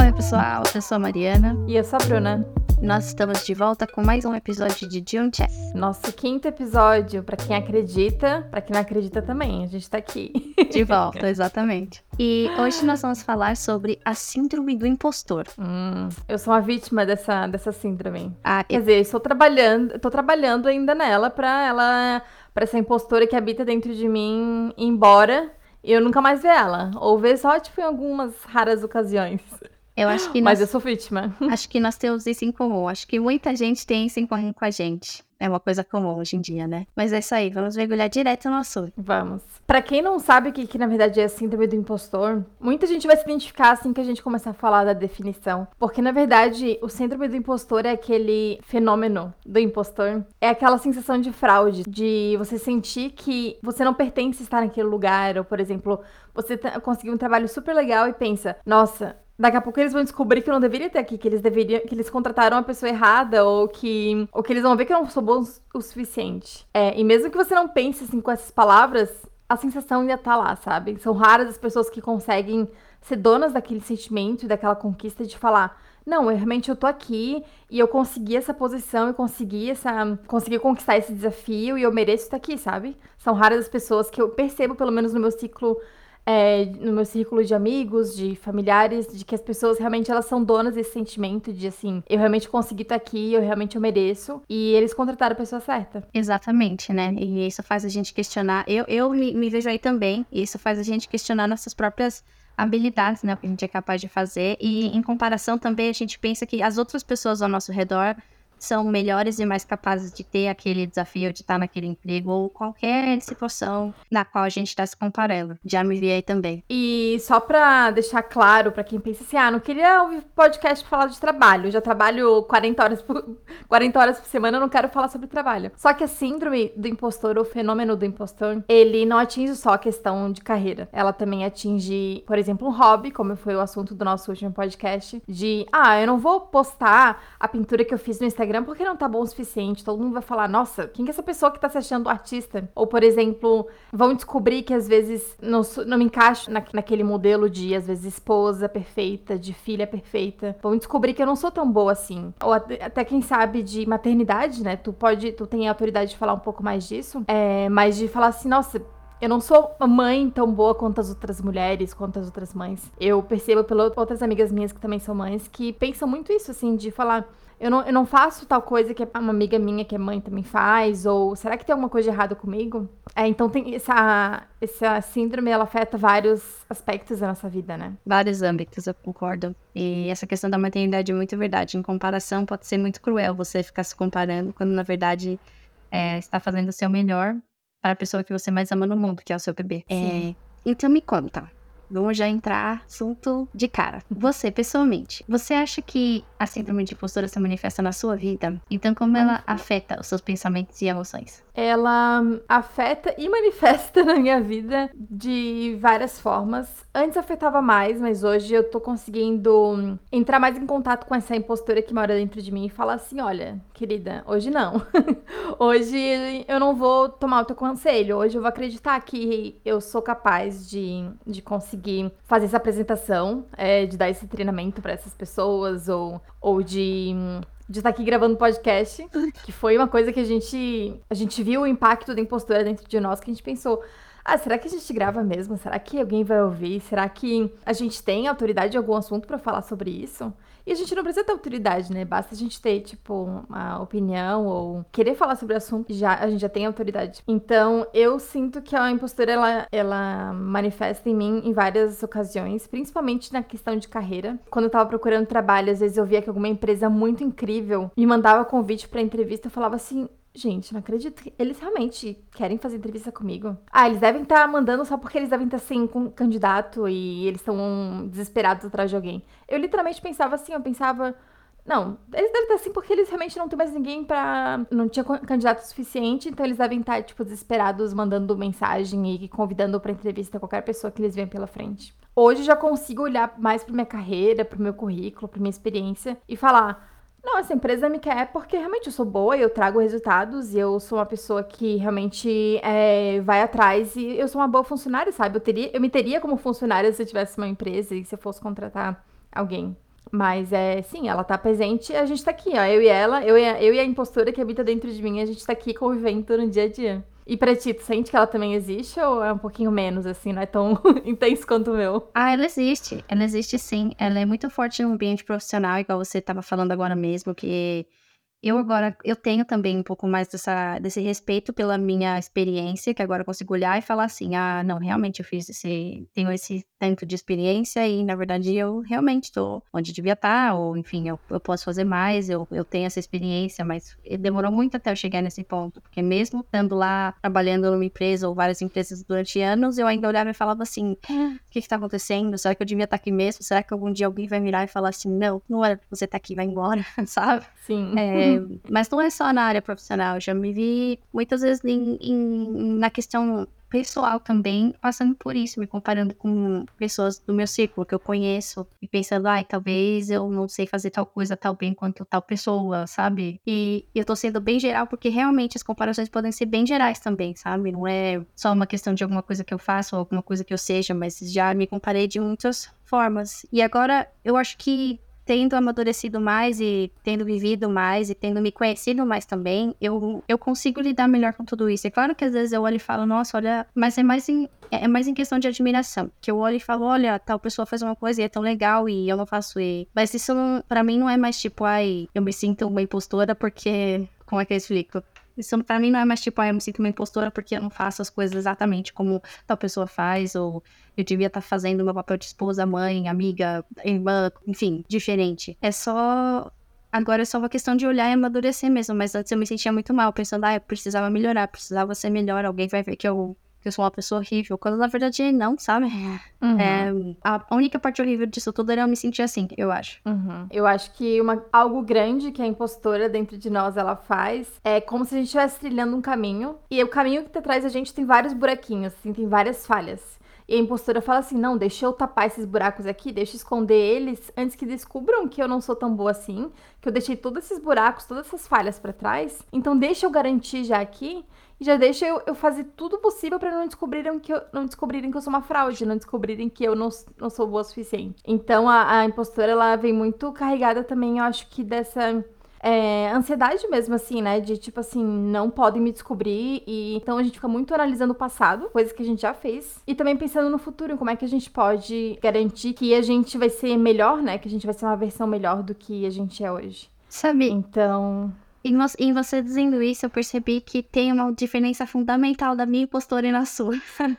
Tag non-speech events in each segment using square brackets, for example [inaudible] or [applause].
Oi, pessoal, eu sou a Mariana. E eu sou a Bruna. Nós estamos de volta com mais um episódio de June Chess. Nosso quinto episódio, pra quem acredita, pra quem não acredita também, a gente tá aqui. De volta, exatamente. E hoje nós vamos falar sobre a síndrome do impostor. Hum, eu sou uma vítima dessa, dessa síndrome. Ah, Quer dizer, estou trabalhando, tô trabalhando ainda nela pra ela, pra essa impostora que habita dentro de mim ir embora e eu nunca mais ver ela. Ou ver só, tipo, em algumas raras ocasiões. Eu acho que Mas nós, eu sou vítima. [laughs] acho que nós temos isso em comum. Acho que muita gente tem isso em comum com a gente. É uma coisa comum hoje em dia, né? Mas é isso aí, vamos mergulhar direto no assunto. Vamos. Pra quem não sabe o que, que na verdade é a síndrome do impostor, muita gente vai se identificar assim que a gente começar a falar da definição. Porque na verdade, o síndrome do impostor é aquele fenômeno do impostor. É aquela sensação de fraude, de você sentir que você não pertence a estar naquele lugar. Ou, por exemplo, você conseguiu um trabalho super legal e pensa, nossa. Daqui a pouco eles vão descobrir que não deveria ter aqui, que eles deveriam, que eles contrataram a pessoa errada, ou que, ou que eles vão ver que eu não sou bom o suficiente. É, e mesmo que você não pense assim com essas palavras, a sensação ainda tá lá, sabe? São raras as pessoas que conseguem ser donas daquele sentimento e daquela conquista de falar. Não, eu realmente eu tô aqui e eu consegui essa posição e consegui essa. consegui conquistar esse desafio e eu mereço estar aqui, sabe? São raras as pessoas que eu percebo, pelo menos no meu ciclo é, no meu círculo de amigos, de familiares, de que as pessoas realmente elas são donas desse sentimento de assim, eu realmente consegui estar aqui, eu realmente eu mereço, e eles contrataram a pessoa certa. Exatamente, né? E isso faz a gente questionar. Eu, eu me, me vejo aí também. E isso faz a gente questionar nossas próprias habilidades, né? O que a gente é capaz de fazer. E em comparação também, a gente pensa que as outras pessoas ao nosso redor são melhores e mais capazes de ter aquele desafio de estar naquele emprego ou qualquer situação na qual a gente está se comparando. Já me vi aí também. E só pra deixar claro pra quem pensa assim, ah, não queria ouvir podcast pra falar de trabalho, eu já trabalho 40 horas por [laughs] 40 horas por semana, eu não quero falar sobre trabalho. Só que a síndrome do impostor, ou fenômeno do impostor, ele não atinge só a questão de carreira. Ela também atinge, por exemplo, um hobby, como foi o assunto do nosso último podcast, de, ah, eu não vou postar a pintura que eu fiz no Instagram porque não tá bom o suficiente. Todo mundo vai falar, nossa, quem que é essa pessoa que tá se achando artista? Ou, por exemplo, vão descobrir que às vezes não, não me encaixo na, naquele modelo de, às vezes, esposa perfeita, de filha perfeita. Vão descobrir que eu não sou tão boa assim. Ou até, até quem sabe de maternidade, né? Tu pode, tu tem a autoridade de falar um pouco mais disso. É, mas de falar assim, nossa, eu não sou mãe tão boa quanto as outras mulheres, quanto as outras mães. Eu percebo pelas outras amigas minhas que também são mães que pensam muito isso, assim, de falar. Eu não, eu não faço tal coisa que uma amiga minha que é mãe também faz, ou será que tem alguma coisa de errado comigo? É, então tem essa, essa síndrome, ela afeta vários aspectos da nossa vida, né? Vários âmbitos, eu concordo. E essa questão da maternidade é muito verdade. Em comparação, pode ser muito cruel você ficar se comparando, quando na verdade é, está fazendo o seu melhor para a pessoa que você mais ama no mundo, que é o seu bebê. É, então me conta. Vamos já entrar assunto de cara. Você, pessoalmente, você acha que a síndrome de impostora se manifesta na sua vida? Então, como ela afeta os seus pensamentos e emoções? ela afeta e [laughs] manifesta na minha vida de várias formas. Antes afetava mais, mas hoje eu tô conseguindo entrar mais em contato com essa impostora que mora dentro de mim e falar assim: olha, querida, hoje não. [laughs] hoje eu não vou tomar o teu conselho. Hoje eu vou acreditar que eu sou capaz de, de conseguir fazer essa apresentação, é, de dar esse treinamento para essas pessoas, ou, ou de de estar aqui gravando podcast, [laughs] que foi uma coisa que a gente a gente viu o impacto da impostura dentro de nós, que a gente pensou, ah, será que a gente grava mesmo? Será que alguém vai ouvir? Será que a gente tem autoridade em algum assunto pra falar sobre isso? E a gente não precisa ter autoridade, né? Basta a gente ter, tipo, uma opinião ou querer falar sobre o assunto, já, a gente já tem autoridade. Então, eu sinto que a impostura, ela, ela manifesta em mim em várias ocasiões, principalmente na questão de carreira. Quando eu tava procurando trabalho, às vezes eu via que alguma empresa muito incrível me mandava convite pra entrevista, eu falava assim, Gente, não acredito. Eles realmente querem fazer entrevista comigo? Ah, eles devem estar mandando só porque eles devem estar sem com- candidato e eles estão desesperados atrás de alguém. Eu literalmente pensava assim, eu pensava. Não, eles devem estar assim porque eles realmente não tem mais ninguém pra. Não tinha candidato suficiente, então eles devem estar, tipo, desesperados, mandando mensagem e convidando pra entrevista qualquer pessoa que eles veem pela frente. Hoje eu já consigo olhar mais pra minha carreira, pro meu currículo, pra minha experiência e falar. Não, essa empresa me quer porque realmente eu sou boa eu trago resultados e eu sou uma pessoa que realmente é, vai atrás e eu sou uma boa funcionária, sabe? Eu, teria, eu me teria como funcionária se eu tivesse uma empresa e se eu fosse contratar alguém. Mas é, sim, ela tá presente a gente tá aqui, ó. Eu e ela, eu e a, eu e a impostora que habita dentro de mim, a gente tá aqui convivendo no dia a dia. E pra ti, tu sente que ela também existe ou é um pouquinho menos, assim, não é tão [laughs] intenso quanto o meu? Ah, ela existe. Ela existe sim. Ela é muito forte no ambiente profissional, igual você tava falando agora mesmo, que eu agora, eu tenho também um pouco mais dessa, desse respeito pela minha experiência, que agora eu consigo olhar e falar assim, ah, não, realmente eu fiz esse, tenho esse tanto de experiência e, na verdade, eu realmente estou onde devia estar, ou, enfim, eu, eu posso fazer mais, eu, eu tenho essa experiência, mas demorou muito até eu chegar nesse ponto, porque mesmo estando lá, trabalhando numa empresa ou várias empresas durante anos, eu ainda olhava e falava assim, o que está acontecendo? Será que eu devia estar aqui mesmo? Será que algum dia alguém vai virar e falar assim, não, não era pra você estar aqui, vai embora, [laughs] sabe? Sim. É, mas não é só na área profissional, já me vi muitas vezes em, em, na questão pessoal também, passando por isso, me comparando com pessoas do meu círculo que eu conheço e pensando, ai, talvez eu não sei fazer tal coisa tão bem quanto tal pessoa, sabe? E, e eu tô sendo bem geral porque realmente as comparações podem ser bem gerais também, sabe? Não é só uma questão de alguma coisa que eu faço ou alguma coisa que eu seja, mas já me comparei de muitas formas. E agora eu acho que tendo amadurecido mais e tendo vivido mais e tendo me conhecido mais também, eu, eu consigo lidar melhor com tudo isso. É claro que às vezes eu olho e falo, nossa, olha, mas é mais em, é mais em questão de admiração. Que eu olho e falo, olha, tal pessoa faz uma coisa e é tão legal e eu não faço e. Mas isso para mim não é mais tipo, ai, eu me sinto uma impostora porque. Como é que eu explico? Isso pra mim não é mais tipo, ah, eu me sinto uma impostora porque eu não faço as coisas exatamente como tal pessoa faz, ou eu devia estar tá fazendo meu papel de esposa, mãe, amiga, irmã, enfim, diferente. É só. Agora é só uma questão de olhar e amadurecer mesmo, mas antes eu me sentia muito mal, pensando, ah, eu precisava melhorar, precisava ser melhor, alguém vai ver que eu que eu sou uma pessoa horrível, quando na verdade não, sabe? Uhum. É, a única parte horrível disso tudo era eu me sentir assim, eu acho. Uhum. Eu acho que uma, algo grande que a impostora dentro de nós ela faz é como se a gente estivesse trilhando um caminho e o caminho que tá atrás da gente tem vários buraquinhos, assim, tem várias falhas. E a impostora fala assim: não, deixa eu tapar esses buracos aqui, deixa eu esconder eles antes que descubram que eu não sou tão boa assim, que eu deixei todos esses buracos, todas essas falhas para trás. Então deixa eu garantir já aqui e já deixa eu, eu fazer tudo possível para não descobrirem que eu não descobrirem que eu sou uma fraude, não descobrirem que eu não, não sou boa o suficiente. Então a, a impostora ela vem muito carregada também, eu acho que dessa é, ansiedade mesmo, assim, né? De tipo assim, não podem me descobrir. E então a gente fica muito analisando o passado, coisas que a gente já fez. E também pensando no futuro, como é que a gente pode garantir que a gente vai ser melhor, né? Que a gente vai ser uma versão melhor do que a gente é hoje. Sabe? Então. Em você dizendo isso, eu percebi que tem uma diferença fundamental da minha impostora e na sua. [laughs]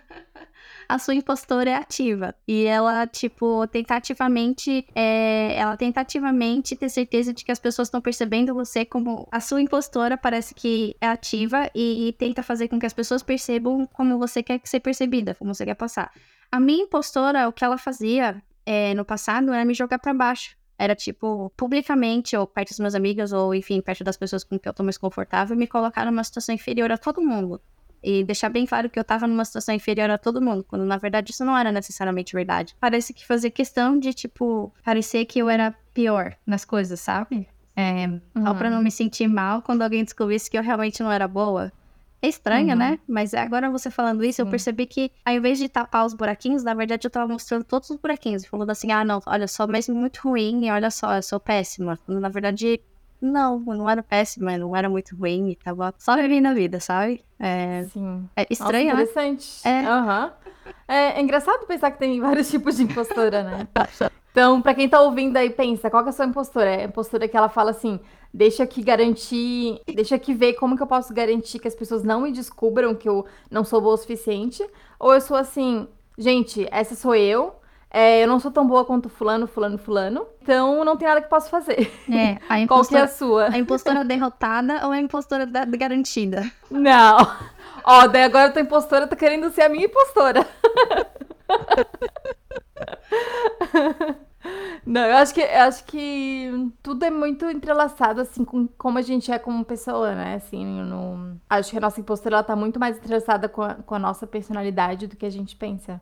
a sua impostora é ativa. E ela, tipo, tentativamente, é, ela tentativamente ter certeza de que as pessoas estão percebendo você como a sua impostora parece que é ativa e, e, tenta fazer com que as pessoas percebam como você quer ser percebida, como você quer passar. A minha impostora, o que ela fazia é, no passado era me jogar para baixo. Era tipo, publicamente, ou perto dos meus amigos, ou enfim, perto das pessoas com quem eu tô mais confortável, me colocar numa situação inferior a todo mundo. E deixar bem claro que eu tava numa situação inferior a todo mundo, quando na verdade isso não era necessariamente verdade. Parece que fazia questão de, tipo, parecer que eu era pior nas coisas, sabe? É, uhum. Só pra não me sentir mal quando alguém descobrisse que eu realmente não era boa. É estranha, uhum. né? Mas agora você falando isso, Sim. eu percebi que ao invés de tapar os buraquinhos, na verdade eu tava mostrando todos os buraquinhos. Falando assim, ah, não, olha só, mesmo muito ruim, olha só, eu sou péssima. Na verdade, não, não era péssima, não era muito ruim, tava só vivendo a vida, sabe? É, Sim. É estranho, Nossa, interessante. né? É. Uhum. é. É engraçado pensar que tem vários [laughs] tipos de impostora, né? [laughs] Então, para quem tá ouvindo aí, pensa, qual que é a sua impostora? É a impostora que ela fala assim, deixa aqui garantir, deixa aqui ver como que eu posso garantir que as pessoas não me descubram que eu não sou boa o suficiente? Ou eu sou assim, gente, essa sou eu, é, eu não sou tão boa quanto fulano, fulano, fulano. Então não tem nada que posso fazer. É, a impostora, [laughs] Qual que é a sua? A impostora derrotada ou a impostora da, garantida? Não. Ó, daí agora a tua impostora tá querendo ser a minha impostora. [laughs] [laughs] Não, eu acho que eu acho que tudo é muito entrelaçado, assim, com como a gente é como pessoa, né? Assim, no... acho que a nossa impostora ela tá muito mais entrelaçada com a, com a nossa personalidade do que a gente pensa.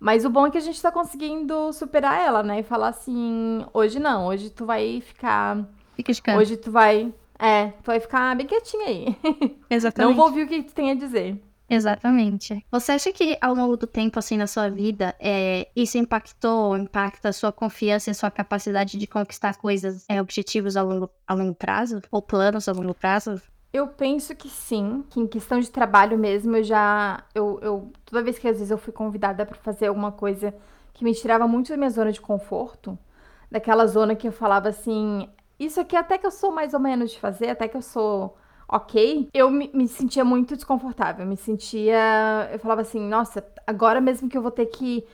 Mas o bom é que a gente tá conseguindo superar ela, né? E falar assim, hoje não, hoje tu vai ficar Fica de canto. Hoje tu vai. É, tu vai ficar bem quietinha aí. [laughs] Exatamente. Não vou ouvir o que tu tem a dizer. Exatamente. Você acha que ao longo do tempo, assim, na sua vida, é, isso impactou, impacta a sua confiança e a sua capacidade de conquistar coisas, é, objetivos a longo, a longo prazo? Ou planos a longo prazo? Eu penso que sim, que em questão de trabalho mesmo, eu já. Eu, eu, toda vez que às vezes eu fui convidada para fazer alguma coisa que me tirava muito da minha zona de conforto, daquela zona que eu falava assim, isso aqui até que eu sou mais ou menos de fazer, até que eu sou ok, eu me, me, sentia muito desconfortável. Me sentia. Eu falava assim, nossa, agora mesmo que eu vou ter que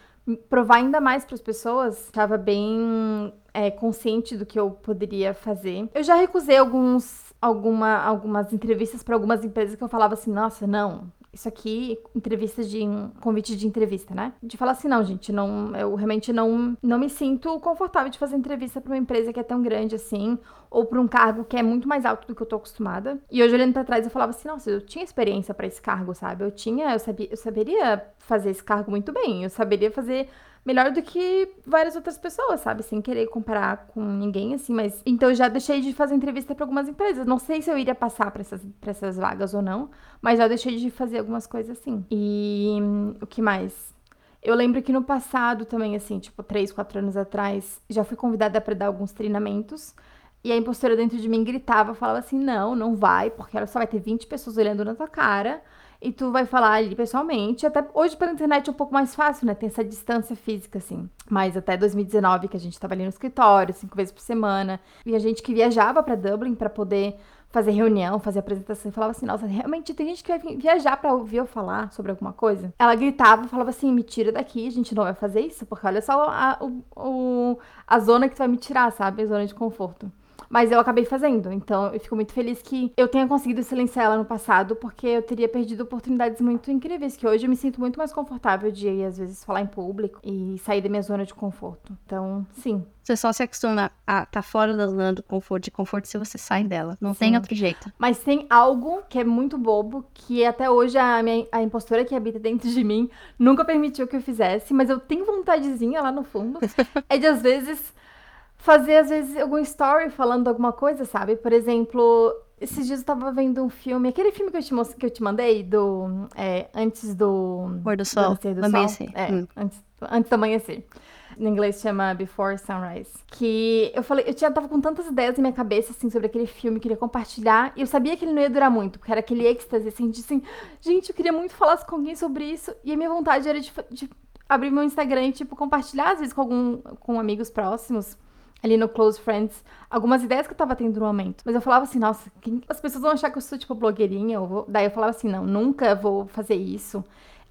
provar ainda mais para as pessoas, estava bem é, consciente do que eu poderia fazer. Eu já recusei alguns, alguma, algumas entrevistas para algumas empresas que eu falava assim, nossa, não, isso aqui, entrevista de convite de entrevista, né? De falar assim, não, gente, não, eu realmente não, não me sinto confortável de fazer entrevista para uma empresa que é tão grande assim, ou para um cargo que é muito mais alto do que eu tô acostumada. E hoje olhando para trás eu falava assim, nossa, eu tinha experiência para esse cargo, sabe? Eu tinha, eu sabia, eu saberia fazer esse cargo muito bem, eu saberia fazer melhor do que várias outras pessoas, sabe? Sem querer comparar com ninguém, assim, mas. Então eu já deixei de fazer entrevista para algumas empresas. Não sei se eu iria passar para essas, pra essas vagas ou não, mas já deixei de fazer algumas coisas assim. E o que mais? Eu lembro que no passado também, assim, tipo, três, quatro anos atrás, já fui convidada para dar alguns treinamentos. E a impostora dentro de mim gritava, falava assim: não, não vai, porque ela só vai ter 20 pessoas olhando na tua cara e tu vai falar ali pessoalmente. Até hoje pela internet é um pouco mais fácil, né? Tem essa distância física, assim. Mas até 2019, que a gente tava ali no escritório, cinco vezes por semana, e a gente que viajava para Dublin para poder fazer reunião, fazer apresentação, e falava assim, nossa, realmente tem gente que vai viajar para ouvir eu falar sobre alguma coisa. Ela gritava, falava assim, me tira daqui, a gente não vai fazer isso, porque olha só a, o, a zona que tu vai me tirar, sabe? A zona de conforto. Mas eu acabei fazendo. Então eu fico muito feliz que eu tenha conseguido silenciar ela no passado, porque eu teria perdido oportunidades muito incríveis, que hoje eu me sinto muito mais confortável de, às vezes, falar em público e sair da minha zona de conforto. Então, sim. Você só se acostuma a estar tá fora da zona do conforto, de conforto se você sai dela. Não sim. tem outro jeito. Mas tem algo que é muito bobo, que até hoje a, minha, a impostora que habita dentro de mim nunca permitiu que eu fizesse, mas eu tenho vontadezinha lá no fundo. [laughs] é de, às vezes fazer, às vezes, algum story falando alguma coisa, sabe? Por exemplo, esses dias eu tava vendo um filme, aquele filme que eu te, que eu te mandei, do. É, antes do. Pôr do sol. Do, do amanhecer. É, hum. antes, antes do amanhecer. No inglês chama Before Sunrise. Que eu falei, eu tinha, tava com tantas ideias na minha cabeça, assim, sobre aquele filme, queria compartilhar. E eu sabia que ele não ia durar muito, porque era aquele êxtase, assim, de assim, gente, eu queria muito falar com alguém sobre isso. E a minha vontade era de, de abrir meu Instagram e, tipo, compartilhar, às vezes, com algum, com amigos próximos ali no Close Friends algumas ideias que eu tava tendo no momento. Mas eu falava assim, nossa, quem... as pessoas vão achar que eu sou, tipo, blogueirinha. Eu vou... Daí eu falava assim, não, nunca vou fazer isso.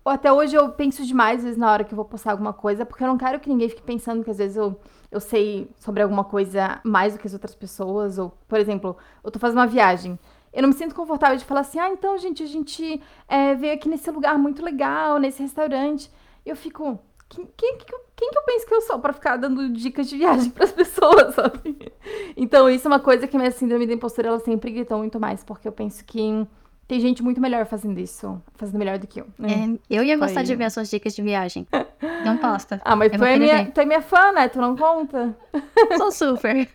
Ou até hoje eu penso demais, às vezes, na hora que eu vou postar alguma coisa, porque eu não quero que ninguém fique pensando que às vezes eu, eu sei sobre alguma coisa mais do que as outras pessoas. Ou, por exemplo, eu tô fazendo uma viagem. Eu não me sinto confortável de falar assim, ah, então, gente, a gente é, veio aqui nesse lugar muito legal, nesse restaurante. Eu fico, quem, quem, quem, que eu penso que eu sou para ficar dando dicas de viagem [laughs] para as pessoas, sabe? Então, isso é uma coisa que a minha síndrome da impostura ela sempre gritou muito mais, porque eu penso que tem gente muito melhor fazendo isso, fazendo melhor do que eu. Né? É, eu ia gostar Foi... de ver as suas dicas de viagem. Não posta. [laughs] Ah, mas tu é, minha, tu é minha fã, né? Tu não conta? [laughs] Sou super.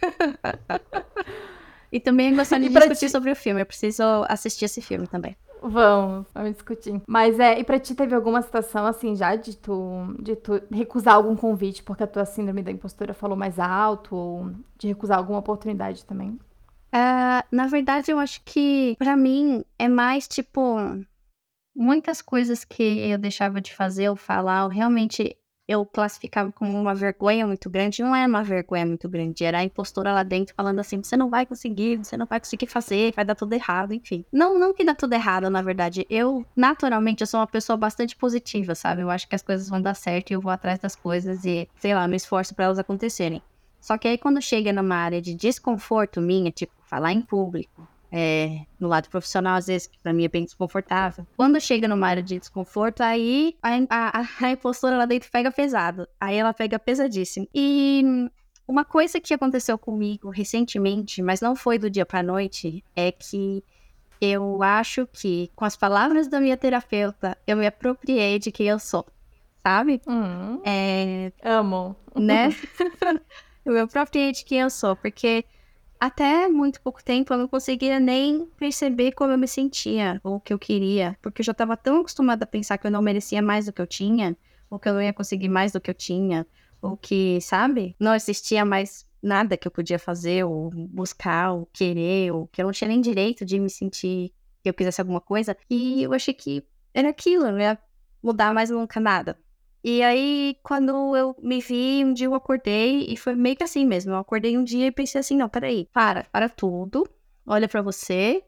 e também ia gostar de discutir ti... sobre o filme. Eu preciso assistir esse filme também. Vamos, vamos discutir. Mas é, e pra ti teve alguma situação assim já de tu, de tu recusar algum convite porque a tua síndrome da impostura falou mais alto ou de recusar alguma oportunidade também? Uh, na verdade, eu acho que para mim é mais tipo muitas coisas que eu deixava de fazer ou falar, eu realmente eu classificava como uma vergonha muito grande. Não era uma vergonha muito grande, era a impostora lá dentro falando assim: você não vai conseguir, você não vai conseguir fazer, vai dar tudo errado, enfim. Não, não que dá tudo errado, na verdade. Eu, naturalmente, eu sou uma pessoa bastante positiva, sabe? Eu acho que as coisas vão dar certo e eu vou atrás das coisas e, sei lá, me esforço para elas acontecerem. Só que aí quando chega numa área de desconforto minha, tipo, falar em público, é, no lado profissional, às vezes, que pra mim é bem desconfortável. Quando chega numa área de desconforto, aí a, a, a impostora lá dentro pega pesado. Aí ela pega pesadíssimo. E uma coisa que aconteceu comigo recentemente, mas não foi do dia pra noite, é que eu acho que, com as palavras da minha terapeuta, eu me apropriei de quem eu sou, sabe? Hum, é... Amo. Né? [laughs] eu me apropriei de quem eu sou, porque até muito pouco tempo eu não conseguia nem perceber como eu me sentia ou o que eu queria, porque eu já estava tão acostumada a pensar que eu não merecia mais do que eu tinha, ou que eu não ia conseguir mais do que eu tinha, ou que, sabe, não existia mais nada que eu podia fazer, ou buscar, ou querer, ou que eu não tinha nem direito de me sentir que eu quisesse alguma coisa. E eu achei que era aquilo, não ia mudar mais nunca nada. E aí, quando eu me vi, um dia eu acordei e foi meio que assim mesmo. Eu acordei um dia e pensei assim: não, peraí, para, para tudo, olha para você,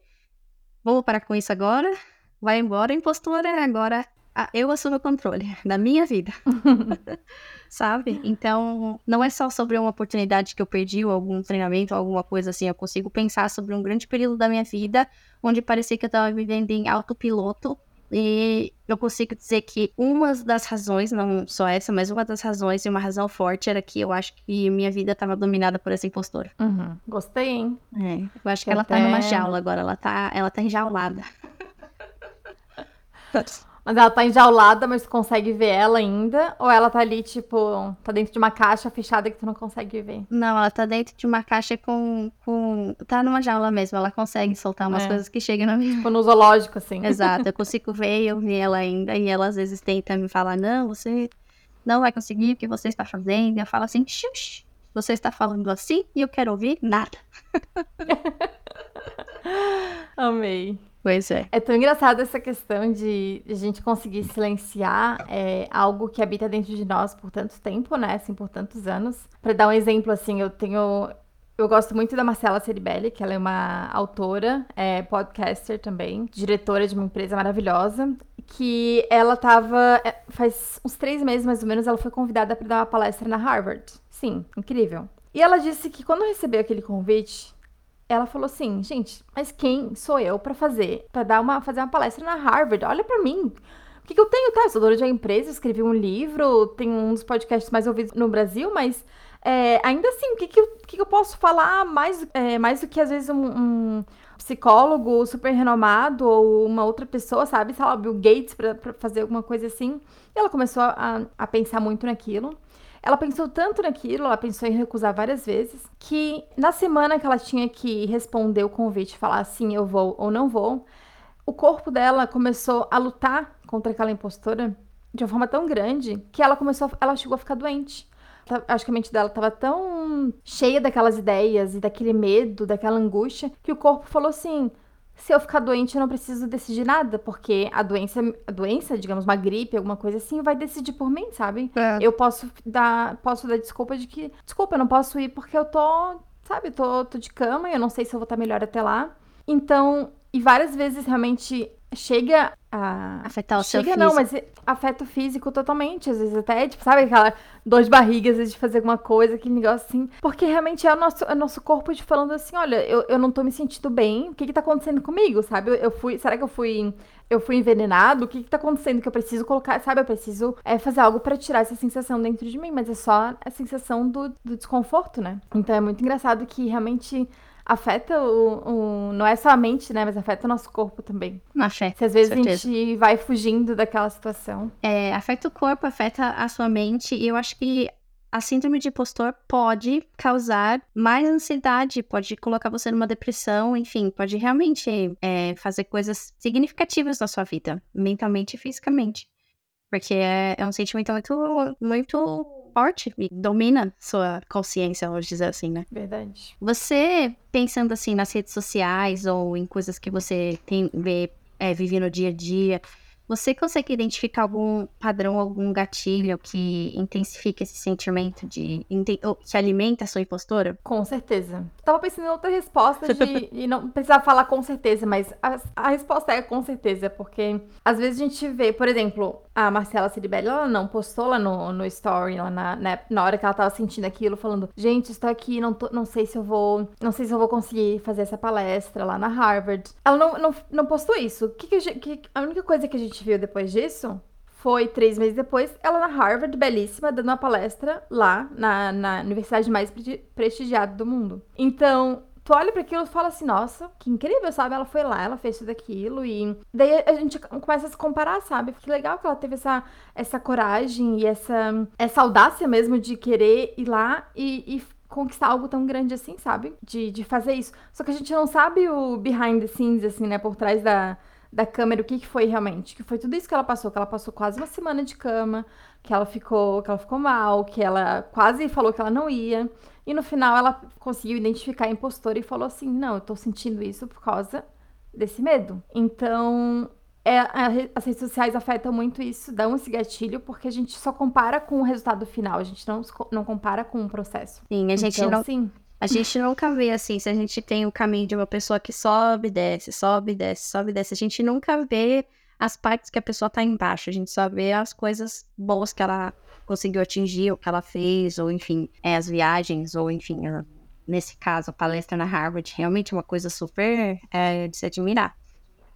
vamos parar com isso agora, vai embora, impostora, agora eu assumo o controle [laughs] da minha vida. [laughs] Sabe? Então, não é só sobre uma oportunidade que eu perdi, ou algum treinamento, alguma coisa assim. Eu consigo pensar sobre um grande período da minha vida onde parecia que eu estava vivendo em autopiloto e eu consigo dizer que uma das razões, não só essa, mas uma das razões e uma razão forte era que eu acho que minha vida estava dominada por essa impostora. Uhum. Gostei, hein? É, eu acho que ela tá numa jaula agora, ela tá, ela tá enjaulada. Mas ela tá enjaulada, mas tu consegue ver ela ainda? Ou ela tá ali, tipo, tá dentro de uma caixa fechada que tu não consegue ver? Não, ela tá dentro de uma caixa com. com... Tá numa jaula mesmo, ela consegue soltar umas é. coisas que chegam na minha. Tipo, no zoológico, assim. [laughs] Exato, eu [laughs] consigo ver e eu vi ela ainda. E ela às vezes tenta me falar: não, você não vai conseguir o que você está fazendo. E eu falo assim: xuxa, você está falando assim e eu quero ouvir nada. [laughs] Amei. Pois é. É tão engraçado essa questão de a gente conseguir silenciar é, algo que habita dentro de nós por tanto tempo, né? Assim, por tantos anos. Para dar um exemplo, assim, eu tenho. Eu gosto muito da Marcela Ceribelli, que ela é uma autora, é, podcaster também, diretora de uma empresa maravilhosa, que ela tava. É, faz uns três meses mais ou menos, ela foi convidada para dar uma palestra na Harvard. Sim, incrível. E ela disse que quando recebeu aquele convite, ela falou assim, gente, mas quem sou eu para fazer, para dar uma, fazer uma palestra na Harvard? Olha para mim. O que, que, eu tenho, tá? Eu sou dona de uma empresa, escrevi um livro, tenho um dos podcasts mais ouvidos no Brasil, mas é, ainda assim, o que, que, eu, que, que eu posso falar mais, é, mais do que às vezes um, um, psicólogo super renomado ou uma outra pessoa, sabe? Sei lá, Bill Gates para fazer alguma coisa assim. E ela começou a, a pensar muito naquilo. Ela pensou tanto naquilo, ela pensou em recusar várias vezes, que na semana que ela tinha que responder o convite, falar sim, eu vou ou não vou, o corpo dela começou a lutar contra aquela impostora de uma forma tão grande que ela começou, ela chegou a ficar doente. Acho que a mente dela estava tão cheia daquelas ideias e daquele medo, daquela angústia, que o corpo falou assim: se eu ficar doente, eu não preciso decidir nada, porque a doença, a doença, digamos, uma gripe, alguma coisa assim, vai decidir por mim, sabe? É. Eu posso dar, posso dar desculpa de que, desculpa, eu não posso ir porque eu tô, sabe, tô, tô de cama e eu não sei se eu vou estar melhor até lá. Então, e várias vezes realmente chega a afetar o chega, seu não, mas afeta o físico totalmente, às vezes até, tipo, sabe aquela dor de barriga, às vezes de fazer alguma coisa, aquele negócio assim, porque realmente é o nosso, é o nosso corpo de falando assim, olha, eu, eu não tô me sentindo bem, o que que tá acontecendo comigo, sabe? Eu, eu fui, será que eu fui eu fui envenenado? O que que tá acontecendo que eu preciso colocar, sabe? Eu preciso é, fazer algo para tirar essa sensação dentro de mim, mas é só a sensação do, do desconforto, né? Então é muito engraçado que realmente afeta o, o, Não é só a mente, né? Mas afeta o nosso corpo também. Afeta. Se às vezes certeza. a gente vai fugindo daquela situação. É, afeta o corpo, afeta a sua mente. E eu acho que a síndrome de impostor pode causar mais ansiedade, pode colocar você numa depressão, enfim, pode realmente é, fazer coisas significativas na sua vida, mentalmente e fisicamente. Porque é, é um sentimento muito, muito forte e domina sua consciência, vamos dizer assim, né? Verdade. Você, pensando assim nas redes sociais ou em coisas que você tem, vê, é, vive no dia a dia, você consegue identificar algum padrão, algum gatilho que intensifica esse sentimento de que alimenta a sua impostora? Com certeza. Tava pensando em outra resposta de, de [laughs] não precisar falar com certeza, mas a, a, resposta é com certeza, porque às vezes a gente vê, por exemplo, a Marcela Ciribelli, ela não postou lá no, no story, lá na, na, na, hora que ela tava sentindo aquilo, falando, gente, estou aqui, não, tô, não sei se eu vou, não sei se eu vou conseguir fazer essa palestra lá na Harvard. Ela não, não, não postou isso. Que que, que, a única coisa que a gente viu depois disso foi três meses depois, ela na Harvard, belíssima, dando uma palestra lá na, na universidade mais prestigiada do mundo. Então, tu olha para aquilo e fala assim, nossa, que incrível, sabe? Ela foi lá, ela fez tudo aquilo e daí a gente começa a se comparar, sabe? Que legal que ela teve essa, essa coragem e essa, essa audácia mesmo de querer ir lá e, e conquistar algo tão grande assim, sabe? De, de fazer isso. Só que a gente não sabe o behind the scenes, assim, né? Por trás da, da câmera, o que, que foi realmente. Que foi tudo isso que ela passou, que ela passou quase uma semana de cama, que ela ficou, que ela ficou mal, que ela quase falou que ela não ia. E no final ela conseguiu identificar a impostora e falou assim: não, eu tô sentindo isso por causa desse medo. Então, é, as redes sociais afetam muito isso, dão esse gatilho, porque a gente só compara com o resultado final, a gente não, não compara com o processo. Sim, a gente então, não. Sim. A gente nunca vê assim, se a gente tem o caminho de uma pessoa que sobe desce, sobe desce, sobe desce, a gente nunca vê as partes que a pessoa tá embaixo, a gente só vê as coisas boas que ela conseguiu atingir, o que ela fez, ou enfim, é, as viagens, ou enfim, nesse caso, a palestra na Harvard, realmente uma coisa super é, de se admirar.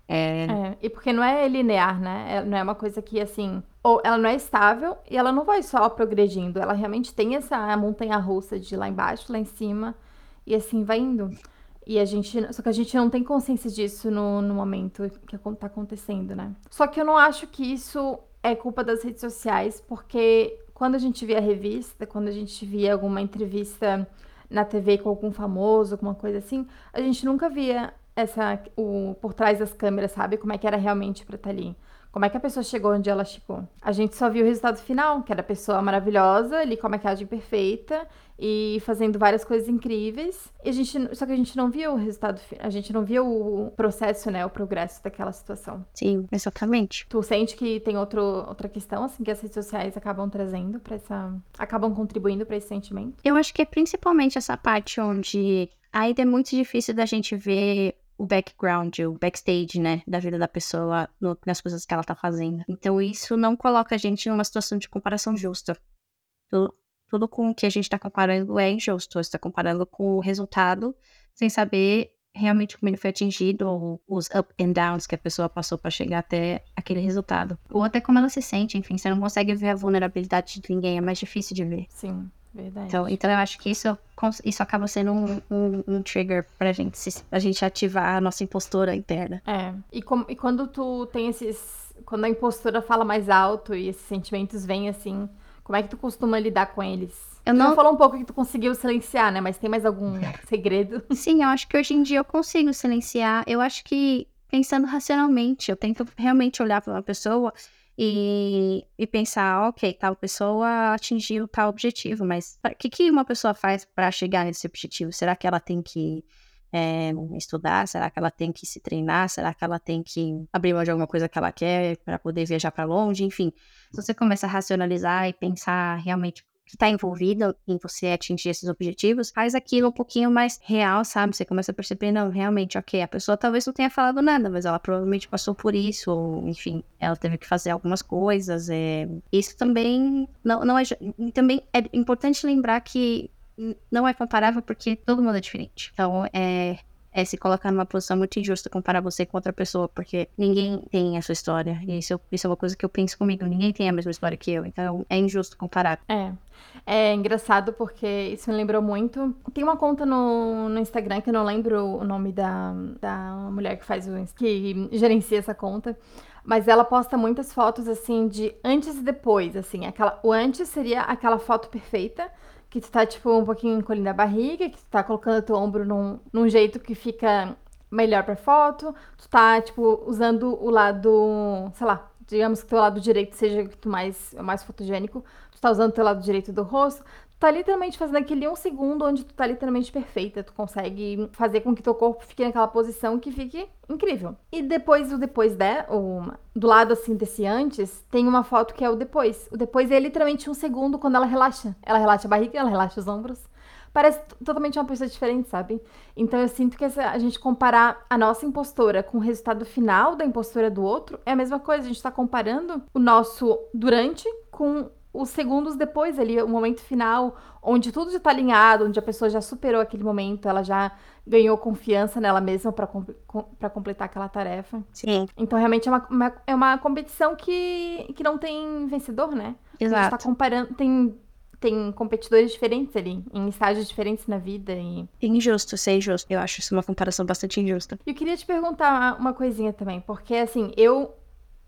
É... é... e porque não é linear, né? É, não é uma coisa que, assim, ou ela não é estável e ela não vai só progredindo, ela realmente tem essa montanha russa de lá embaixo, lá em cima, e assim vai indo. E a gente. Só que a gente não tem consciência disso no, no momento que tá acontecendo, né? Só que eu não acho que isso é culpa das redes sociais, porque quando a gente via revista, quando a gente via alguma entrevista na TV com algum famoso, alguma coisa assim, a gente nunca via essa o por trás das câmeras, sabe? Como é que era realmente para estar tá ali. Como é que a pessoa chegou onde ela chegou? A gente só viu o resultado final, que era a pessoa maravilhosa, ali com a maquiagem perfeita e fazendo várias coisas incríveis. E a gente, só que a gente não viu o resultado, a gente não viu o processo, né, o progresso daquela situação. Sim, exatamente. Tu sente que tem outro, outra questão assim que as redes sociais acabam trazendo para essa, acabam contribuindo para esse sentimento? Eu acho que é principalmente essa parte onde ainda é muito difícil da gente ver o background, o backstage, né, da vida da pessoa, no, nas coisas que ela tá fazendo. Então isso não coloca a gente numa situação de comparação justa. Tudo, tudo com o que a gente tá comparando é injusto. Você tá comparando com o resultado sem saber realmente como ele foi atingido, ou os up and downs que a pessoa passou para chegar até aquele resultado. Ou até como ela se sente, enfim, você não consegue ver a vulnerabilidade de ninguém, é mais difícil de ver. Sim. Verdade. Então, então eu acho que isso, isso acaba sendo um, um, um trigger pra gente, se, a gente ativar a nossa impostora interna. É. E, com, e quando tu tem esses. Quando a impostora fala mais alto e esses sentimentos vêm assim, como é que tu costuma lidar com eles? Eu não... Tu falou um pouco que tu conseguiu silenciar, né? Mas tem mais algum [laughs] segredo? Sim, eu acho que hoje em dia eu consigo silenciar. Eu acho que pensando racionalmente, eu tento realmente olhar para uma pessoa e, e pensar, ok, tal pessoa atingiu tal objetivo, mas o que, que uma pessoa faz para chegar nesse objetivo? Será que ela tem que é, estudar? Será que ela tem que se treinar? Será que ela tem que abrir mão de alguma coisa que ela quer para poder viajar para longe? Enfim, se você começa a racionalizar e pensar realmente está envolvida em você atingir esses objetivos, faz aquilo um pouquinho mais real, sabe? Você começa a perceber, não, realmente, ok, a pessoa talvez não tenha falado nada, mas ela provavelmente passou por isso, ou enfim, ela teve que fazer algumas coisas. É... Isso também não, não é. Também é importante lembrar que não é comparável porque todo mundo é diferente. Então, é é se colocar numa posição muito injusta comparar você com outra pessoa, porque ninguém tem a sua história. E isso, isso é uma coisa que eu penso comigo. Ninguém tem a mesma história que eu. Então é injusto comparar. É. É engraçado porque isso me lembrou muito. Tem uma conta no, no Instagram que eu não lembro o nome da, da mulher que faz o. que gerencia essa conta. Mas ela posta muitas fotos assim de antes e depois, assim, aquela o antes seria aquela foto perfeita que tu tá, tipo, um pouquinho encolhendo a barriga, que tu tá colocando teu ombro num, num jeito que fica melhor pra foto, tu tá, tipo, usando o lado, sei lá, digamos que teu lado direito seja o que tu mais, é mais fotogênico, tu tá usando teu lado direito do rosto, tá literalmente fazendo aquele um segundo onde tu tá literalmente perfeita. Tu consegue fazer com que teu corpo fique naquela posição que fique incrível. E depois, o depois de, o, do lado assim desse antes, tem uma foto que é o depois. O depois é literalmente um segundo quando ela relaxa. Ela relaxa a barriga, ela relaxa os ombros. Parece totalmente uma pessoa diferente, sabe? Então eu sinto que a gente comparar a nossa impostora com o resultado final da impostora do outro é a mesma coisa. A gente tá comparando o nosso durante com os segundos depois ali, o momento final, onde tudo já tá alinhado, onde a pessoa já superou aquele momento, ela já ganhou confiança nela mesma para com, completar aquela tarefa. Sim. Então, realmente é uma, uma, é uma competição que, que não tem vencedor, né? Exato. A gente tá comparando, tem tem competidores diferentes ali, em estágios diferentes na vida e... Injusto, ser injusto. Eu acho isso uma comparação bastante injusta. E eu queria te perguntar uma coisinha também, porque, assim, eu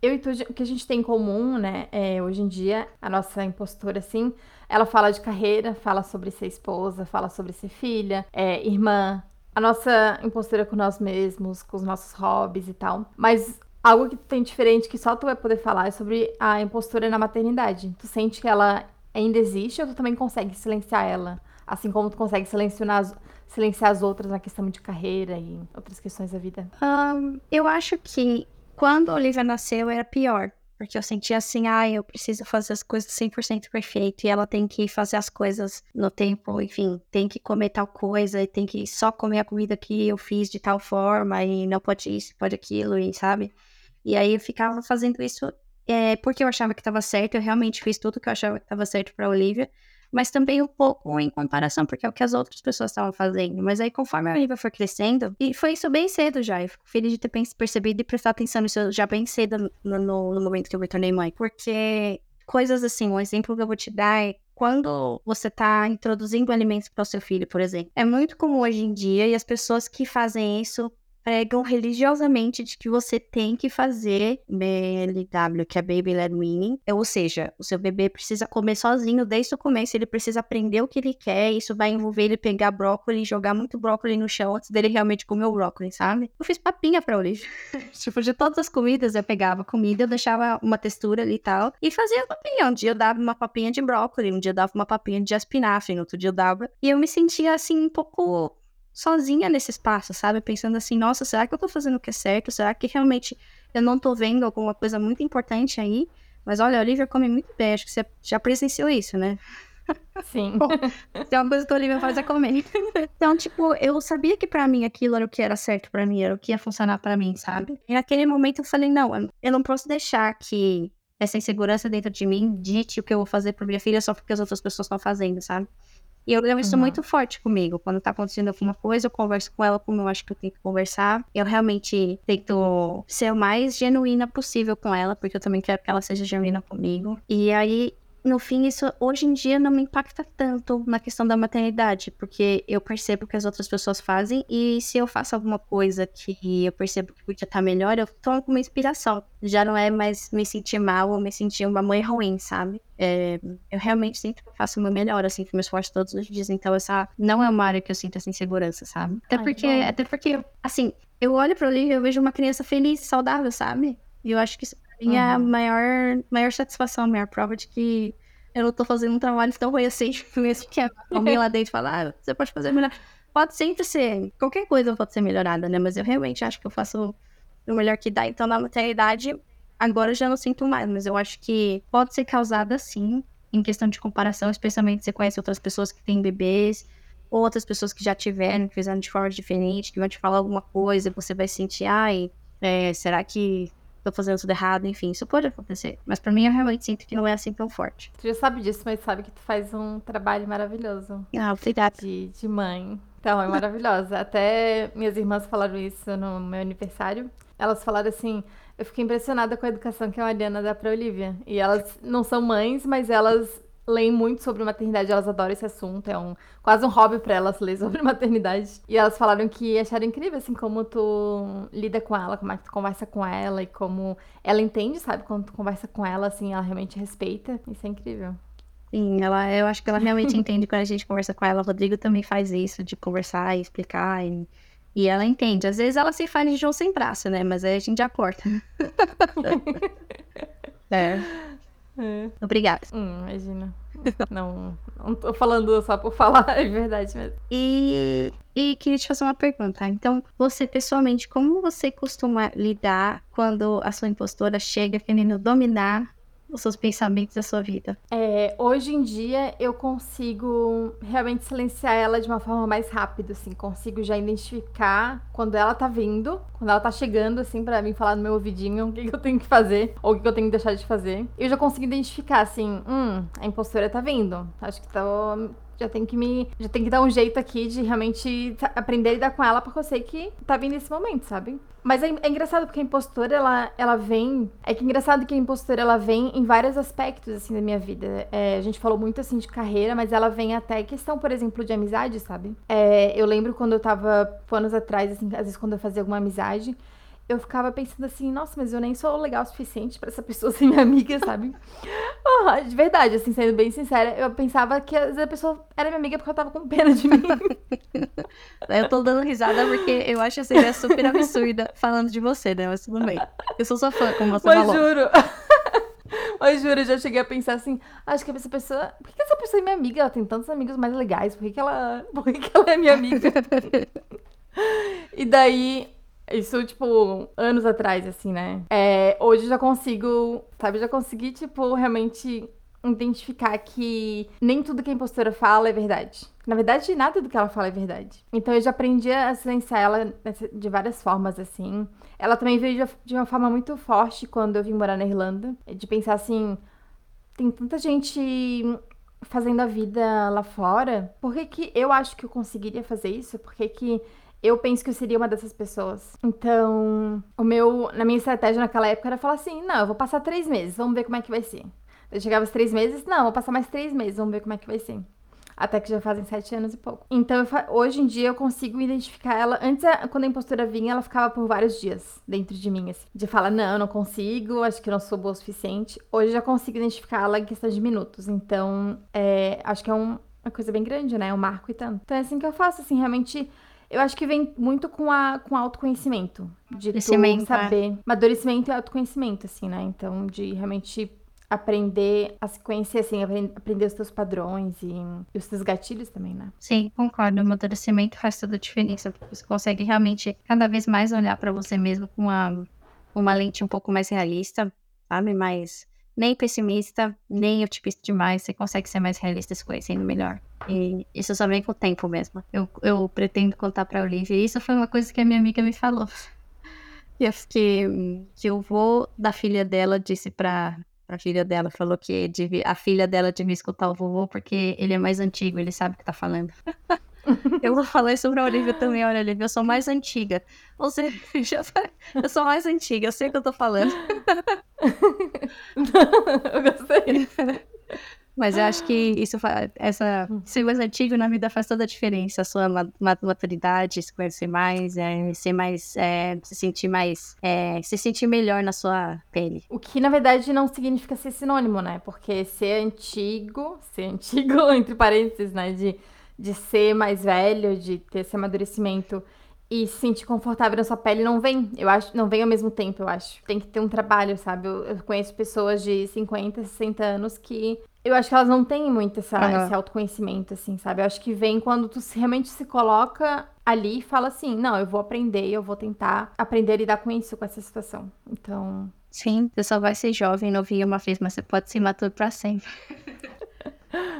eu e tu, o que a gente tem em comum, né, é, hoje em dia, a nossa impostora, assim, ela fala de carreira, fala sobre ser esposa, fala sobre ser filha, é, irmã, a nossa impostura com nós mesmos, com os nossos hobbies e tal. Mas algo que tem diferente que só tu vai poder falar é sobre a impostura na maternidade. Tu sente que ela ainda existe ou tu também consegue silenciar ela? Assim como tu consegue silenciar as, silenciar as outras na questão de carreira e outras questões da vida? Um, eu acho que quando a Olivia nasceu era pior. Porque eu sentia assim, ah, eu preciso fazer as coisas 100% perfeito e ela tem que fazer as coisas no tempo, enfim, tem que comer tal coisa e tem que só comer a comida que eu fiz de tal forma e não pode isso, pode aquilo, e sabe? E aí eu ficava fazendo isso é, porque eu achava que estava certo, eu realmente fiz tudo que eu achava que estava certo para Olivia, mas também um pouco em comparação, porque é o que as outras pessoas estavam fazendo. Mas aí, conforme a Olivia foi crescendo, e foi isso bem cedo já, eu fico feliz de ter percebido e prestar atenção nisso já bem cedo no, no, no momento que eu me tornei mãe, porque coisas assim, um exemplo que eu vou te dar é quando você está introduzindo alimentos para o seu filho, por exemplo. É muito comum hoje em dia e as pessoas que fazem isso pregam religiosamente de que você tem que fazer BLW, que é Baby Led Weaning, ou seja, o seu bebê precisa comer sozinho desde o começo, ele precisa aprender o que ele quer, isso vai envolver ele pegar brócolis, jogar muito brócolis no chão antes dele realmente comer o brócolis, sabe? Eu fiz papinha pra Olivia. [laughs] tipo, de todas as comidas eu pegava comida, eu deixava uma textura ali e tal, e fazia papinha. Um dia eu dava uma papinha de brócolis, um dia eu dava uma papinha de espinafre, no outro dia eu dava. E eu me sentia assim um pouco sozinha nesse espaço, sabe? Pensando assim, nossa, será que eu tô fazendo o que é certo? Será que realmente eu não tô vendo alguma coisa muito importante aí? Mas olha, a Olivia come muito bem, acho que você já presenciou isso, né? Sim. Tem uma coisa que a Olivia faz é comer. Então, tipo, eu sabia que para mim aquilo era o que era certo para mim, era o que ia funcionar para mim, sabe? E naquele momento eu falei, não, eu não posso deixar que essa insegurança dentro de mim dite o que eu vou fazer pra minha filha só porque as outras pessoas estão fazendo, sabe? E eu levo isso uhum. muito forte comigo. Quando tá acontecendo alguma coisa, eu converso com ela como eu acho que eu tenho que conversar. Eu realmente tento ser o mais genuína possível com ela, porque eu também quero que ela seja genuína comigo. E aí no fim, isso hoje em dia não me impacta tanto na questão da maternidade, porque eu percebo que as outras pessoas fazem e se eu faço alguma coisa que eu percebo que podia estar melhor, eu tomo como inspiração. Já não é mais me sentir mal ou me sentir uma mãe ruim, sabe? É, eu realmente sinto que eu faço o meu melhor, assim, que me esforço todos os dias. Então, essa não é uma área que eu sinto essa insegurança, sabe? Até Ai, porque, até porque, assim, eu olho pra Olivia e eu vejo uma criança feliz, saudável, sabe? E eu acho que isso minha uhum. maior, maior satisfação, a maior prova de que eu não tô fazendo um trabalho tão ruim assim, [laughs] mesmo que alguém lá dentro falar, ah, você pode fazer melhor. Pode sempre ser, qualquer coisa pode ser melhorada, né? Mas eu realmente acho que eu faço o melhor que dá. Então, na maternidade, agora eu já não sinto mais, mas eu acho que pode ser causada sim, em questão de comparação, especialmente se você conhece outras pessoas que têm bebês, ou outras pessoas que já tiveram, que fizeram de forma diferente, que vão te falar alguma coisa, você vai sentir, ai, é, será que tô fazendo tudo errado, enfim, isso pode acontecer. Mas para mim eu realmente sinto que não é assim tão forte. Tu já sabe disso, mas sabe que tu faz um trabalho maravilhoso. Ah, obrigada. De, de mãe. Então, é maravilhosa. [laughs] Até minhas irmãs falaram isso no meu aniversário. Elas falaram assim: eu fiquei impressionada com a educação que a Mariana dá pra Olivia. E elas não são mães, mas elas leem muito sobre maternidade, elas adoram esse assunto, é um quase um hobby para elas ler sobre [laughs] maternidade. E elas falaram que acharam incrível assim como tu lida com ela, como é que tu conversa com ela e como ela entende, sabe, quando tu conversa com ela assim, ela realmente respeita. Isso é incrível. Sim, ela, eu acho que ela realmente [laughs] entende quando a gente conversa com ela. O Rodrigo também faz isso, de conversar e explicar. E, e ela entende. Às vezes ela se faz de João sem braço, né? Mas aí a gente já corta. [laughs] é. É. Obrigada. Hum, imagina. não, não tô falando só por falar, [laughs] é verdade mesmo. E, e queria te fazer uma pergunta. Então, você pessoalmente, como você costuma lidar quando a sua impostora chega querendo dominar os seus pensamentos da sua vida? É, hoje em dia eu consigo realmente silenciar ela de uma forma mais rápida, assim, consigo já identificar quando ela tá vindo, quando ela tá chegando, assim, para mim falar no meu ouvidinho o que, que, eu tenho que fazer ou o que, que, eu tenho que deixar de fazer. Eu já consigo identificar, assim, hum, a impostora tá vindo. Acho que tô já tem que me. Já tem que dar um jeito aqui de realmente aprender a lidar com ela, porque eu sei que tá vindo esse momento, sabe? Mas é, é, engraçado porque a impostora, ela, ela vem. É que é engraçado que a impostora, ela vem em vários aspectos, assim, da minha vida. É, a gente falou muito, assim, de carreira, mas ela vem até questão, por exemplo, de amizade, sabe? É, eu lembro quando eu tava, anos atrás, assim, às vezes quando eu fazia alguma amizade eu ficava pensando assim, nossa, mas eu nem sou legal o suficiente para essa pessoa [laughs] ser minha amiga, sabe? oh, de verdade, assim, sendo bem sincera, eu pensava que a pessoa era minha amiga porque ela tava com pena de mim. [laughs] eu tô dando risada porque eu acho essa ideia super absurda falando de você, né? Mas tudo bem. Eu sou sua fã, como você mas falou. juro. [laughs] Mas juro, eu já cheguei a pensar assim, acho que essa pessoa. Por que essa pessoa é minha amiga? Ela tem tantos amigos mais legais. Por que, que ela. Por que, que ela é minha amiga? e daí, isso, tipo, anos atrás, assim, né? É, hoje eu já consigo, sabe, já consegui, tipo, realmente identificar que nem tudo que a impostora fala é verdade. Na verdade, nada do que ela fala é verdade. Então eu já aprendi a silenciar ela de várias formas, assim. Ela também veio de uma forma muito forte quando eu vim morar na Irlanda. De pensar assim, tem tanta gente fazendo a vida lá fora. Por que, que eu acho que eu conseguiria fazer isso? Por que, que eu penso que eu seria uma dessas pessoas. Então, o meu, na minha estratégia naquela época era falar assim: não, eu vou passar três meses, vamos ver como é que vai ser. Eu chegava os três meses, não, vou passar mais três meses, vamos ver como é que vai ser. Até que já fazem sete anos e pouco. Então, hoje em dia, eu consigo identificar ela. Antes, quando a impostora vinha, ela ficava por vários dias dentro de mim, assim. De falar, não, não consigo, acho que não sou boa o suficiente. Hoje, eu já consigo identificar ela em questão de minutos. Então, é, acho que é um, uma coisa bem grande, né? Um marco e tanto. Então, é assim que eu faço, assim, realmente eu acho que vem muito com, a, com autoconhecimento. De tu é. saber. É. Amadurecimento e autoconhecimento, assim, né? Então, de realmente aprender a se conhecer, assim, aprender os teus padrões e, e, os teus gatilhos também, né? Sim, concordo. O amadurecimento faz toda a diferença. Você consegue realmente cada vez mais olhar para você mesmo com uma, uma lente um pouco mais realista, sabe? Mais nem pessimista, nem otimista demais. Você consegue ser mais realista se conhecendo melhor. E isso só vem com o tempo mesmo. Eu, eu pretendo contar pra Olivia. E isso foi uma coisa que a minha amiga me falou. Que, que, que o vô da filha dela disse pra, pra filha dela. Falou que devia, a filha dela devia escutar o vovô porque ele é mais antigo, ele sabe o que tá falando. [laughs] [laughs] eu vou falar isso pra Olivia também. Olha, Olivia, eu sou mais antiga. Ou seja, [laughs] eu sou mais antiga, eu sei o que eu tô falando. [laughs] eu gostei. Mas eu acho que isso essa ser mais antigo na vida faz toda a diferença. A sua maturidade, se conhecer mais, é, ser mais. É, se sentir mais. É, se sentir melhor na sua pele. O que na verdade não significa ser sinônimo, né? Porque ser antigo, ser antigo, entre parênteses, né? De, de ser mais velho, de ter esse amadurecimento e se sentir confortável na sua pele não vem. Eu acho, não vem ao mesmo tempo, eu acho. Tem que ter um trabalho, sabe? Eu, eu conheço pessoas de 50, 60 anos que eu acho que elas não têm muito essa, uhum. esse autoconhecimento, assim, sabe? Eu acho que vem quando tu realmente se coloca ali e fala assim: não, eu vou aprender, eu vou tentar aprender a lidar com isso, com essa situação. Então. Sim, você só vai ser jovem, novinho uma vez, mas você pode ser maturo pra sempre. [laughs]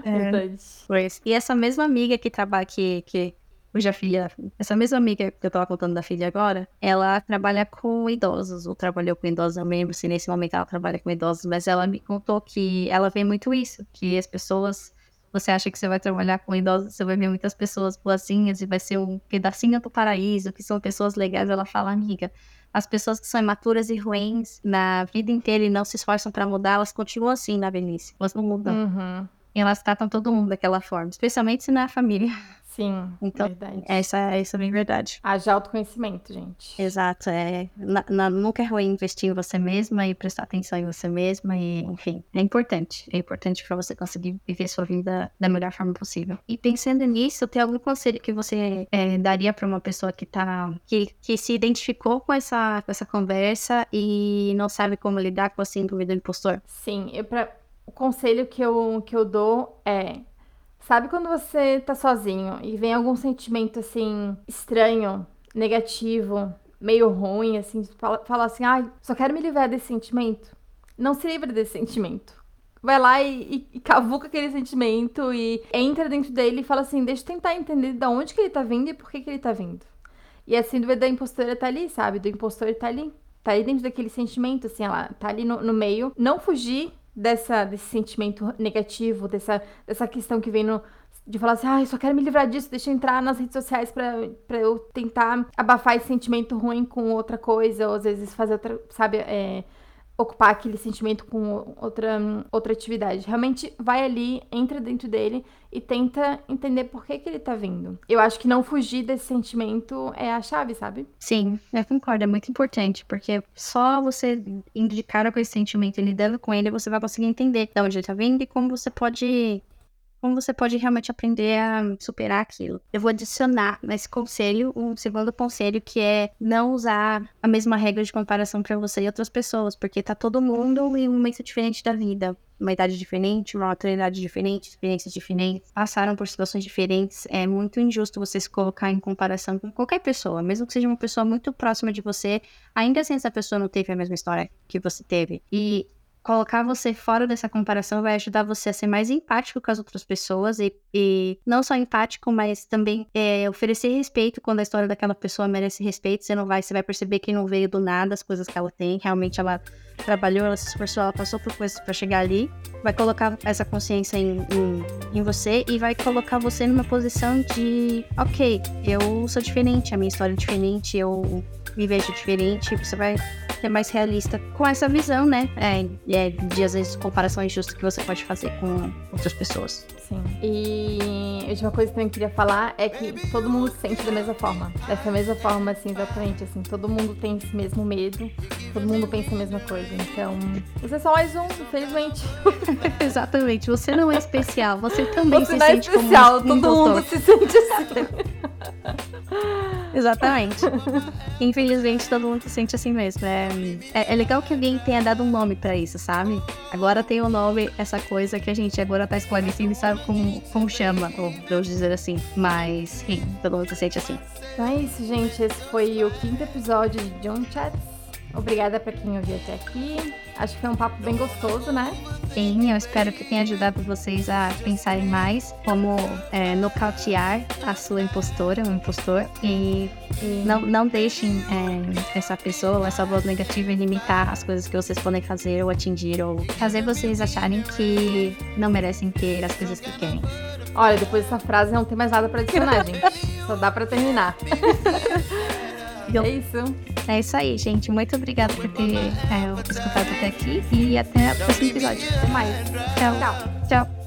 é. Pois. E essa mesma amiga que trabalha, que, que cuja filha, essa mesma amiga que eu tava contando da filha agora, ela trabalha com idosos, ou trabalhou com idosos, eu lembro se nesse momento ela trabalha com idosos, mas ela me contou que ela vê muito isso, que as pessoas, você acha que você vai trabalhar com idosos, você vai ver muitas pessoas boazinhas e vai ser um pedacinho do paraíso, que são pessoas legais, ela fala, amiga, as pessoas que são imaturas e ruins na vida inteira e não se esforçam para mudar, elas continuam assim na velhice, elas não mudam. Uhum. E elas tratam todo mundo daquela forma, especialmente se não é família. Sim, então, verdade. Essa, essa é bem verdade. Haja autoconhecimento, gente. Exato. É, na, na, nunca é ruim investir em você mesma e prestar atenção em você mesma. E, enfim, é importante. É importante para você conseguir viver sua vida da melhor forma possível. E pensando nisso, tem algum conselho que você é, daria para uma pessoa que tá. Que, que se identificou com essa, com essa conversa e não sabe como lidar com a síndrome do impostor? Sim, eu, pra, o conselho que eu, que eu dou é Sabe quando você tá sozinho e vem algum sentimento assim estranho, negativo, meio ruim, assim, fala, fala assim, ai, ah, só quero me livrar desse sentimento? Não se livra desse sentimento. Vai lá e, e, e, cavuca aquele sentimento e entra dentro dele e fala assim, deixa eu tentar entender de onde que ele tá vindo e por que que ele tá vindo. E a síndrome da impostora tá ali, sabe? Do impostor tá ali. Tá ali dentro daquele sentimento, assim, ela tá ali no, no meio. Não fugir dessa, desse sentimento negativo, dessa, dessa questão que vem no, de falar assim, ah, eu só quero me livrar disso, deixa eu entrar nas redes sociais pra eu tentar abafar esse sentimento ruim com outra coisa, ou às vezes fazer outra, sabe, é, ocupar aquele sentimento com outra, outra atividade. Realmente vai ali, entra dentro dele e tenta entender por que, que ele tá vindo. Eu acho que não fugir desse sentimento é a chave, sabe? Sim, eu concordo, é muito importante, porque só você cara com esse sentimento e lidando com ele, você vai conseguir entender de onde ele tá vindo e como você pode como você pode realmente aprender a superar aquilo. Eu vou adicionar nesse conselho um segundo conselho que é não usar a mesma regra de comparação para você e outras pessoas, porque tá todo mundo em um momento diferente da vida. Uma idade diferente, uma maturidade diferente, experiências diferentes, passaram por situações diferentes. É muito injusto você se colocar em comparação com qualquer pessoa, mesmo que seja uma pessoa muito próxima de você, ainda assim essa pessoa não teve a mesma história que você teve. E colocar você fora dessa comparação vai ajudar você a ser mais empático com as outras pessoas e, e não só empático, mas também é, oferecer respeito quando a história daquela pessoa merece respeito. Você não vai, você vai perceber que não veio do nada as coisas que ela tem. Realmente ela trabalhou, ela se esforçou, ela passou por coisas para chegar ali. Vai colocar essa consciência em, em, em você e vai colocar você numa posição de, ok, eu sou diferente, a minha história é diferente, eu me vejo diferente. Você vai ser mais realista com essa visão, né? É, é, de às vezes comparação injusta que você pode fazer com outras pessoas. Sim. E a última coisa que eu queria falar é que todo mundo se sente da mesma forma. Dessa mesma forma, assim, exatamente. Assim, todo mundo tem esse mesmo medo, todo mundo pensa a mesma coisa. Então, você é só mais um, infelizmente. [laughs] exatamente. Você não é especial, você também você se não é sente especial, como um todo mundo se sente assim. Exatamente. Infelizmente, todo mundo se sente assim mesmo. É, é, é legal que alguém tenha dado um nome pra isso, sabe? Agora tem o um nome, essa coisa que a gente agora tá esclarecendo e sabe como, como chama, ou vamos dizer assim. Mas, sim, todo mundo se sente assim. Então é isso, gente. Esse foi o quinto episódio de John Chats. Obrigada para quem ouviu até aqui. Acho que foi um papo bem gostoso, né? Sim, eu espero que tenha ajudado vocês a pensarem mais como é, nocautear a sua impostora, o impostor. E, e não, não deixem é, essa pessoa, essa voz negativa limitar as coisas que vocês podem fazer ou atingir, ou fazer vocês acharem que não merecem ter as coisas que querem. Olha, depois dessa frase não tem mais nada para adicionar, [laughs] gente. Só dá para terminar. [laughs] é isso. É isso aí, gente. Muito obrigada por ter é, escutado até aqui e até o próximo episódio. Até mais. Tchau. Tchau. Tchau.